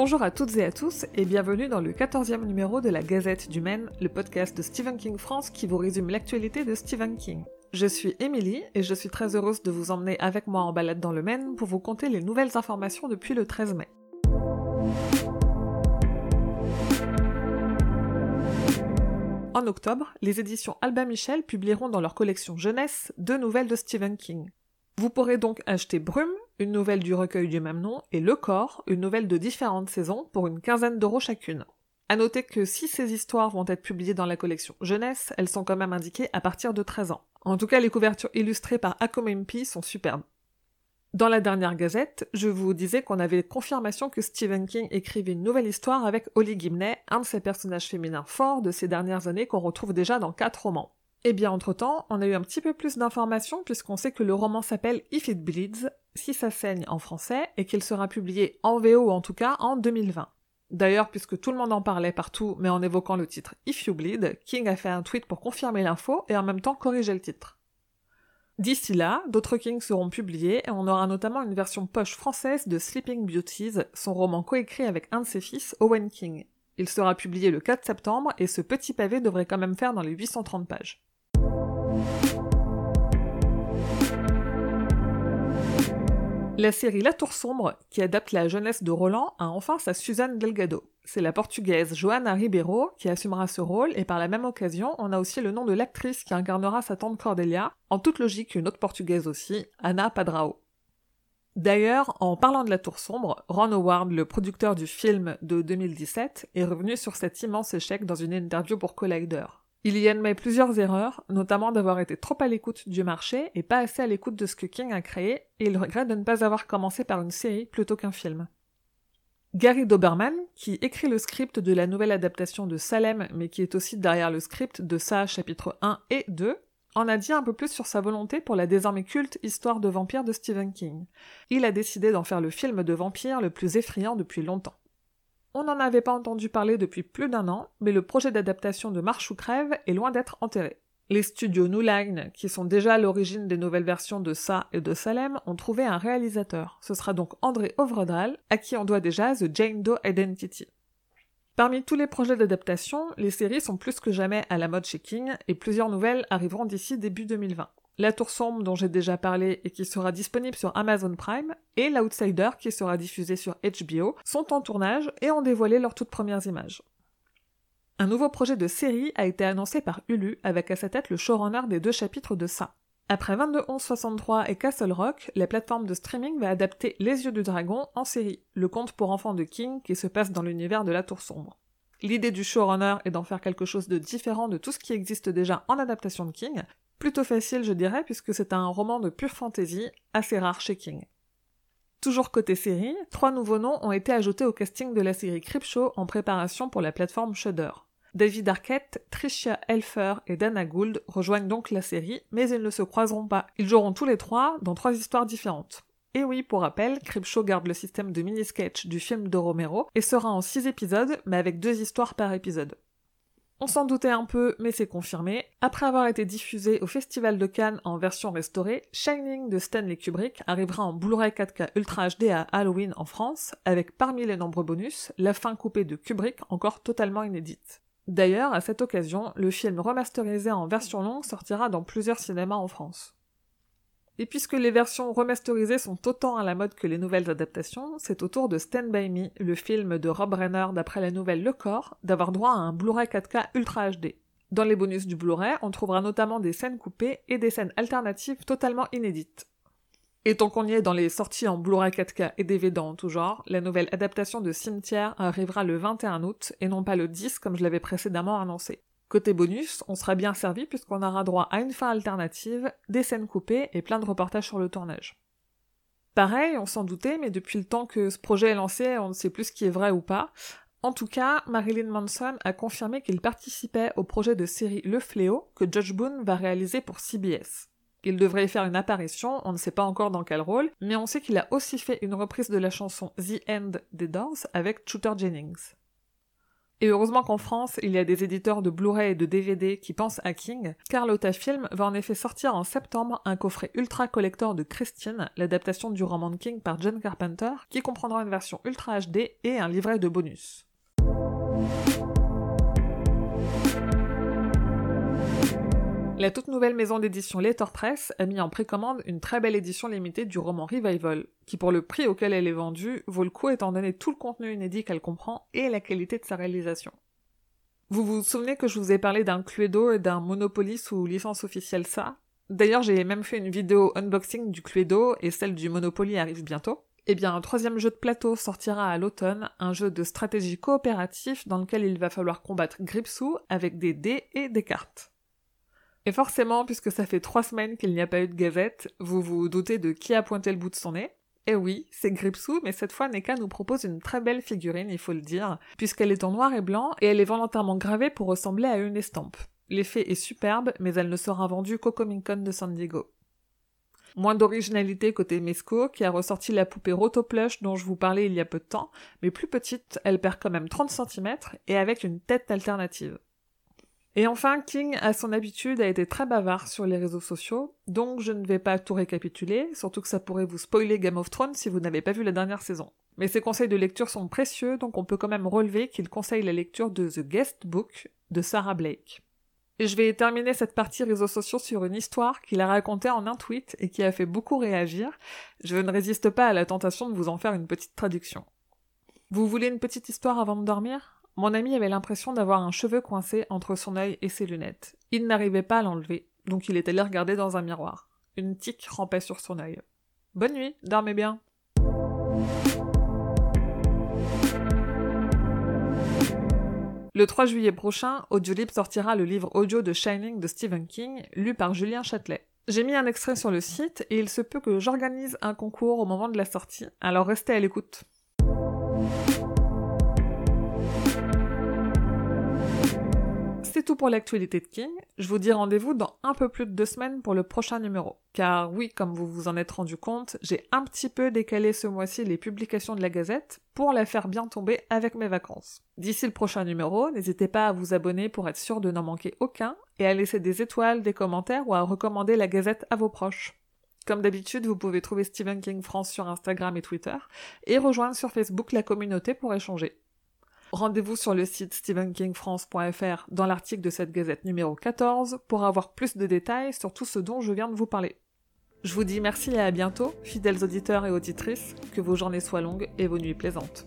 Bonjour à toutes et à tous et bienvenue dans le 14e numéro de la Gazette du Maine, le podcast de Stephen King France qui vous résume l'actualité de Stephen King. Je suis Émilie et je suis très heureuse de vous emmener avec moi en balade dans le Maine pour vous conter les nouvelles informations depuis le 13 mai. En octobre, les éditions Albin Michel publieront dans leur collection jeunesse deux nouvelles de Stephen King. Vous pourrez donc acheter Brume, une nouvelle du recueil du même nom, et Le Corps, une nouvelle de différentes saisons, pour une quinzaine d'euros chacune. À noter que si ces histoires vont être publiées dans la collection jeunesse, elles sont quand même indiquées à partir de 13 ans. En tout cas, les couvertures illustrées par Akomempi sont superbes. Dans la dernière gazette, je vous disais qu'on avait confirmation que Stephen King écrivait une nouvelle histoire avec Holly Gimney, un de ses personnages féminins forts de ces dernières années qu'on retrouve déjà dans quatre romans. Et eh bien entre-temps, on a eu un petit peu plus d'informations puisqu'on sait que le roman s'appelle If It Bleeds, si ça saigne en français, et qu'il sera publié en VO en tout cas en 2020. D'ailleurs, puisque tout le monde en parlait partout, mais en évoquant le titre If You Bleed, King a fait un tweet pour confirmer l'info et en même temps corriger le titre. D'ici là, d'autres Kings seront publiés et on aura notamment une version poche française de Sleeping Beauties, son roman coécrit avec un de ses fils, Owen King. Il sera publié le 4 septembre et ce petit pavé devrait quand même faire dans les 830 pages. La série La Tour Sombre, qui adapte la jeunesse de Roland, a enfin sa Suzanne Delgado. C'est la portugaise Joana Ribeiro qui assumera ce rôle, et par la même occasion, on a aussi le nom de l'actrice qui incarnera sa tante Cordelia, en toute logique une autre portugaise aussi, Ana Padrao. D'ailleurs, en parlant de la Tour Sombre, Ron Howard, le producteur du film de 2017, est revenu sur cet immense échec dans une interview pour Collider. Il y admet plusieurs erreurs, notamment d'avoir été trop à l'écoute du marché et pas assez à l'écoute de ce que King a créé, et il regrette de ne pas avoir commencé par une série plutôt qu'un film. Gary Doberman, qui écrit le script de la nouvelle adaptation de Salem, mais qui est aussi derrière le script de ça chapitre 1 et 2, en a dit un peu plus sur sa volonté pour la désormais culte histoire de vampire de Stephen King. Il a décidé d'en faire le film de vampire le plus effrayant depuis longtemps. On n'en avait pas entendu parler depuis plus d'un an, mais le projet d'adaptation de Marche ou Crève est loin d'être enterré. Les studios New Line, qui sont déjà à l'origine des nouvelles versions de Ça et de Salem, ont trouvé un réalisateur. Ce sera donc André Ovredal, à qui on doit déjà The Jane Doe Identity. Parmi tous les projets d'adaptation, les séries sont plus que jamais à la mode chez King, et plusieurs nouvelles arriveront d'ici début 2020. La Tour Sombre dont j'ai déjà parlé et qui sera disponible sur Amazon Prime, et L'Outsider qui sera diffusé sur HBO, sont en tournage et ont dévoilé leurs toutes premières images. Un nouveau projet de série a été annoncé par Hulu avec à sa tête le showrunner des deux chapitres de ça. Après 221163 et Castle Rock, la plateforme de streaming va adapter Les Yeux du Dragon en série, le conte pour enfants de King qui se passe dans l'univers de la Tour Sombre. L'idée du showrunner est d'en faire quelque chose de différent de tout ce qui existe déjà en adaptation de King, Plutôt facile, je dirais, puisque c'est un roman de pure fantasy, assez rare chez King. Toujours côté série, trois nouveaux noms ont été ajoutés au casting de la série Creepshow en préparation pour la plateforme Shudder. David Arquette, Tricia Elfer et Dana Gould rejoignent donc la série, mais ils ne se croiseront pas. Ils joueront tous les trois dans trois histoires différentes. Et oui, pour rappel, Creepshow garde le système de mini-sketch du film de Romero et sera en six épisodes, mais avec deux histoires par épisode. On s'en doutait un peu, mais c'est confirmé. Après avoir été diffusé au Festival de Cannes en version restaurée, Shining de Stanley Kubrick arrivera en Blu-ray 4K Ultra HD à Halloween en France, avec parmi les nombreux bonus, la fin coupée de Kubrick encore totalement inédite. D'ailleurs, à cette occasion, le film remasterisé en version longue sortira dans plusieurs cinémas en France. Et puisque les versions remasterisées sont autant à la mode que les nouvelles adaptations, c'est au tour de Stand By Me, le film de Rob Reiner d'après la nouvelle Le Corps, d'avoir droit à un Blu-ray 4K Ultra HD. Dans les bonus du Blu-ray, on trouvera notamment des scènes coupées et des scènes alternatives totalement inédites. Et tant qu'on y est dans les sorties en Blu-ray 4K et DVD en tout genre, la nouvelle adaptation de Cimetière arrivera le 21 août et non pas le 10 comme je l'avais précédemment annoncé. Côté bonus, on sera bien servi puisqu'on aura droit à une fin alternative, des scènes coupées et plein de reportages sur le tournage. Pareil, on s'en doutait, mais depuis le temps que ce projet est lancé, on ne sait plus ce qui est vrai ou pas. En tout cas, Marilyn Manson a confirmé qu'il participait au projet de série Le Fléau que Judge Boone va réaliser pour CBS. Il devrait y faire une apparition, on ne sait pas encore dans quel rôle, mais on sait qu'il a aussi fait une reprise de la chanson The End des Doors avec Shooter Jennings. Et heureusement qu'en France, il y a des éditeurs de Blu-ray et de DVD qui pensent à King, Carlotta Film va en effet sortir en septembre un coffret ultra collector de Christine, l'adaptation du roman de King par John Carpenter, qui comprendra une version ultra HD et un livret de bonus. La toute nouvelle maison d'édition Letterpress a mis en précommande une très belle édition limitée du roman Revival, qui pour le prix auquel elle est vendue vaut le coup étant donné tout le contenu inédit qu'elle comprend et la qualité de sa réalisation. Vous vous souvenez que je vous ai parlé d'un Cluedo et d'un Monopoly sous licence officielle ça D'ailleurs j'ai même fait une vidéo unboxing du Cluedo et celle du Monopoly arrive bientôt. Eh bien, un troisième jeu de plateau sortira à l'automne, un jeu de stratégie coopératif dans lequel il va falloir combattre Gripsou avec des dés et des cartes. Et forcément, puisque ça fait trois semaines qu'il n'y a pas eu de gazette, vous vous doutez de qui a pointé le bout de son nez Eh oui, c'est Gripsou, mais cette fois Neka nous propose une très belle figurine, il faut le dire, puisqu'elle est en noir et blanc et elle est volontairement gravée pour ressembler à une estampe. L'effet est superbe, mais elle ne sera vendue qu'au Comic Con de San Diego. Moins d'originalité côté Mesco, qui a ressorti la poupée Rotoplush dont je vous parlais il y a peu de temps, mais plus petite, elle perd quand même 30 cm et avec une tête alternative. Et enfin, King, à son habitude, a été très bavard sur les réseaux sociaux, donc je ne vais pas tout récapituler, surtout que ça pourrait vous spoiler Game of Thrones si vous n'avez pas vu la dernière saison. Mais ses conseils de lecture sont précieux, donc on peut quand même relever qu'il conseille la lecture de The Guest Book de Sarah Blake. Et je vais terminer cette partie réseaux sociaux sur une histoire qu'il a racontée en un tweet et qui a fait beaucoup réagir. Je ne résiste pas à la tentation de vous en faire une petite traduction. Vous voulez une petite histoire avant de dormir? Mon ami avait l'impression d'avoir un cheveu coincé entre son œil et ses lunettes. Il n'arrivait pas à l'enlever, donc il est allé regarder dans un miroir. Une tique rampait sur son œil. Bonne nuit, dormez bien. Le 3 juillet prochain, Audiolib sortira le livre audio de Shining de Stephen King, lu par Julien Châtelet. J'ai mis un extrait sur le site et il se peut que j'organise un concours au moment de la sortie, alors restez à l'écoute. C'est tout pour l'actualité de King. Je vous dis rendez-vous dans un peu plus de deux semaines pour le prochain numéro. Car oui, comme vous vous en êtes rendu compte, j'ai un petit peu décalé ce mois-ci les publications de la Gazette pour la faire bien tomber avec mes vacances. D'ici le prochain numéro, n'hésitez pas à vous abonner pour être sûr de n'en manquer aucun et à laisser des étoiles, des commentaires ou à recommander la Gazette à vos proches. Comme d'habitude, vous pouvez trouver Stephen King France sur Instagram et Twitter et rejoindre sur Facebook la communauté pour échanger. Rendez-vous sur le site stephenkingfrance.fr dans l'article de cette gazette numéro 14 pour avoir plus de détails sur tout ce dont je viens de vous parler. Je vous dis merci et à bientôt, fidèles auditeurs et auditrices, que vos journées soient longues et vos nuits plaisantes.